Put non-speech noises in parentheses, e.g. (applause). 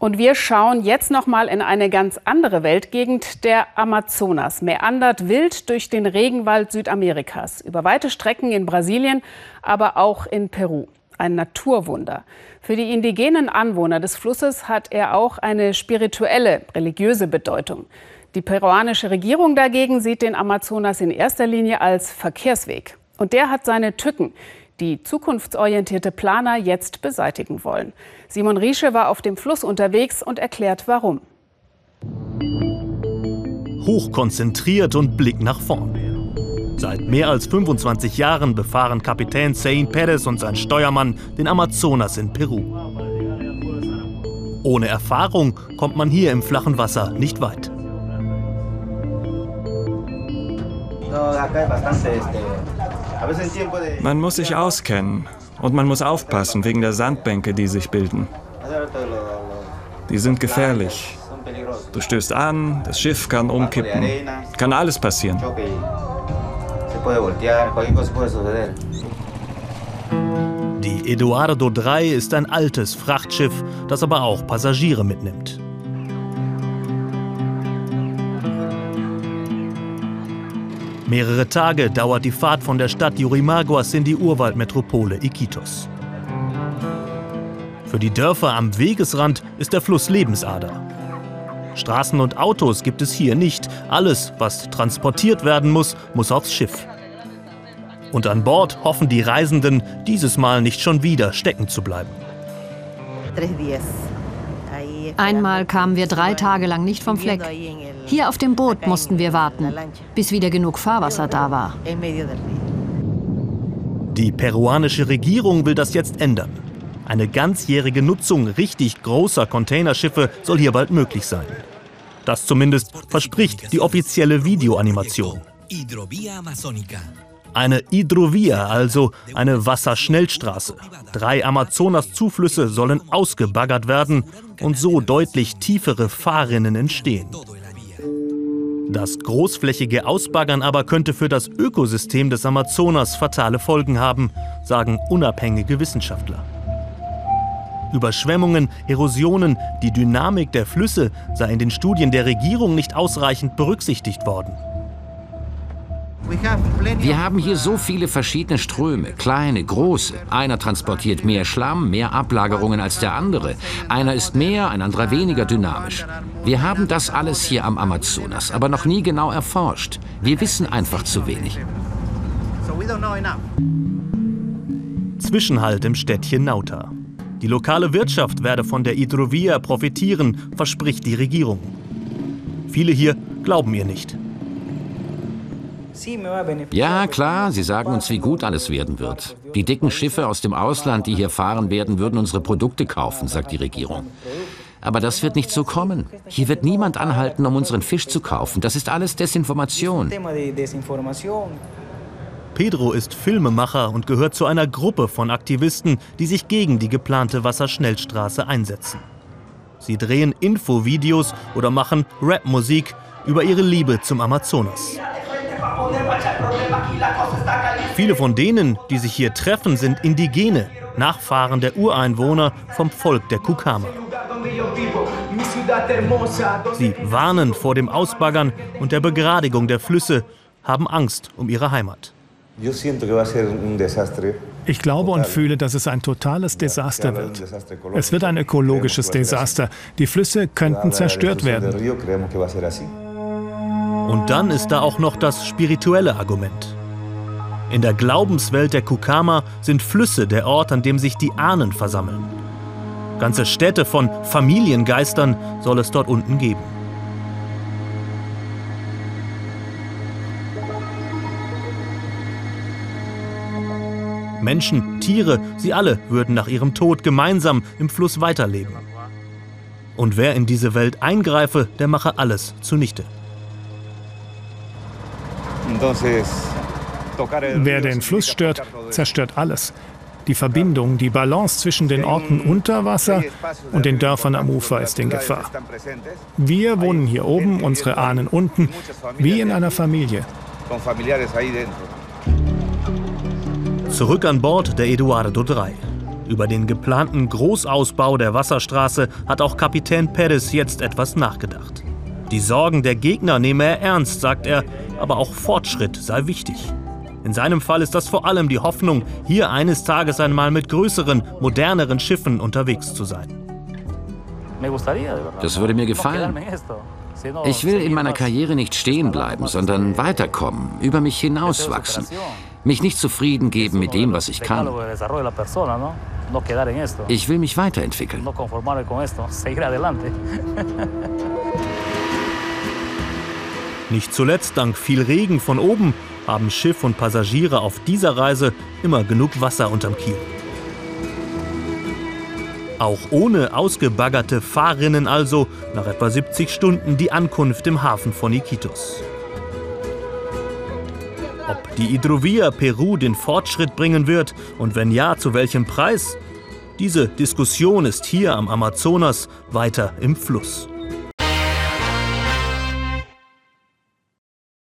Und wir schauen jetzt noch mal in eine ganz andere Weltgegend. Der Amazonas meandert wild durch den Regenwald Südamerikas, über weite Strecken in Brasilien, aber auch in Peru. Ein Naturwunder. Für die indigenen Anwohner des Flusses hat er auch eine spirituelle, religiöse Bedeutung. Die peruanische Regierung dagegen sieht den Amazonas in erster Linie als Verkehrsweg. Und der hat seine Tücken die zukunftsorientierte Planer jetzt beseitigen wollen. Simon Riesche war auf dem Fluss unterwegs und erklärt warum. Hochkonzentriert und Blick nach vorn. Seit mehr als 25 Jahren befahren Kapitän Sein Perez und sein Steuermann den Amazonas in Peru. Ohne Erfahrung kommt man hier im flachen Wasser nicht weit. Man muss sich auskennen und man muss aufpassen wegen der Sandbänke, die sich bilden. Die sind gefährlich. Du stößt an, das Schiff kann umkippen, kann alles passieren. Die Eduardo 3 ist ein altes Frachtschiff, das aber auch Passagiere mitnimmt. Mehrere Tage dauert die Fahrt von der Stadt Yurimaguas in die Urwaldmetropole Iquitos. Für die Dörfer am Wegesrand ist der Fluss Lebensader. Straßen und Autos gibt es hier nicht. Alles, was transportiert werden muss, muss aufs Schiff. Und an Bord hoffen die Reisenden, dieses Mal nicht schon wieder stecken zu bleiben. Einmal kamen wir drei Tage lang nicht vom Fleck. Hier auf dem Boot mussten wir warten, bis wieder genug Fahrwasser da war. Die peruanische Regierung will das jetzt ändern. Eine ganzjährige Nutzung richtig großer Containerschiffe soll hier bald möglich sein. Das zumindest verspricht die offizielle Videoanimation. Eine Hidrovia, also eine Wasserschnellstraße. Drei Amazonas-Zuflüsse sollen ausgebaggert werden und so deutlich tiefere Fahrrinnen entstehen. Das großflächige Ausbaggern aber könnte für das Ökosystem des Amazonas fatale Folgen haben, sagen unabhängige Wissenschaftler. Überschwemmungen, Erosionen, die Dynamik der Flüsse sei in den Studien der Regierung nicht ausreichend berücksichtigt worden. Wir haben hier so viele verschiedene Ströme, kleine, große. Einer transportiert mehr Schlamm, mehr Ablagerungen als der andere. Einer ist mehr, ein anderer weniger dynamisch. Wir haben das alles hier am Amazonas, aber noch nie genau erforscht. Wir wissen einfach zu wenig. Zwischenhalt im Städtchen Nauta. Die lokale Wirtschaft werde von der Hidrovia profitieren, verspricht die Regierung. Viele hier glauben ihr nicht. Ja, klar, Sie sagen uns, wie gut alles werden wird. Die dicken Schiffe aus dem Ausland, die hier fahren werden, würden unsere Produkte kaufen, sagt die Regierung. Aber das wird nicht so kommen. Hier wird niemand anhalten, um unseren Fisch zu kaufen. Das ist alles Desinformation. Pedro ist Filmemacher und gehört zu einer Gruppe von Aktivisten, die sich gegen die geplante Wasserschnellstraße einsetzen. Sie drehen Infovideos oder machen Rapmusik über ihre Liebe zum Amazonas. Viele von denen, die sich hier treffen, sind Indigene, Nachfahren der Ureinwohner vom Volk der Kukama. Sie warnen vor dem Ausbaggern und der Begradigung der Flüsse, haben Angst um ihre Heimat. Ich glaube und fühle, dass es ein totales Desaster wird. Es wird ein ökologisches Desaster. Die Flüsse könnten zerstört werden. Und dann ist da auch noch das spirituelle Argument. In der Glaubenswelt der Kukama sind Flüsse der Ort, an dem sich die Ahnen versammeln. Ganze Städte von Familiengeistern soll es dort unten geben. Menschen, Tiere, sie alle würden nach ihrem Tod gemeinsam im Fluss weiterleben. Und wer in diese Welt eingreife, der mache alles zunichte. Wer den Fluss stört, zerstört alles. Die Verbindung, die Balance zwischen den Orten unter Wasser und den Dörfern am Ufer ist in Gefahr. Wir wohnen hier oben, unsere Ahnen unten, wie in einer Familie. Zurück an Bord der Eduardo 3. Über den geplanten Großausbau der Wasserstraße hat auch Kapitän Perez jetzt etwas nachgedacht. Die Sorgen der Gegner nehme er ernst, sagt er, aber auch Fortschritt sei wichtig. In seinem Fall ist das vor allem die Hoffnung, hier eines Tages einmal mit größeren, moderneren Schiffen unterwegs zu sein. Das würde mir gefallen. Ich will in meiner Karriere nicht stehen bleiben, sondern weiterkommen, über mich hinauswachsen, mich nicht zufrieden geben mit dem, was ich kann. Ich will mich weiterentwickeln. (laughs) Nicht zuletzt dank viel Regen von oben haben Schiff und Passagiere auf dieser Reise immer genug Wasser unterm Kiel. Auch ohne ausgebaggerte Fahrrinnen also nach etwa 70 Stunden die Ankunft im Hafen von Iquitos. Ob die Hidrovia Peru den Fortschritt bringen wird und wenn ja, zu welchem Preis? Diese Diskussion ist hier am Amazonas weiter im Fluss.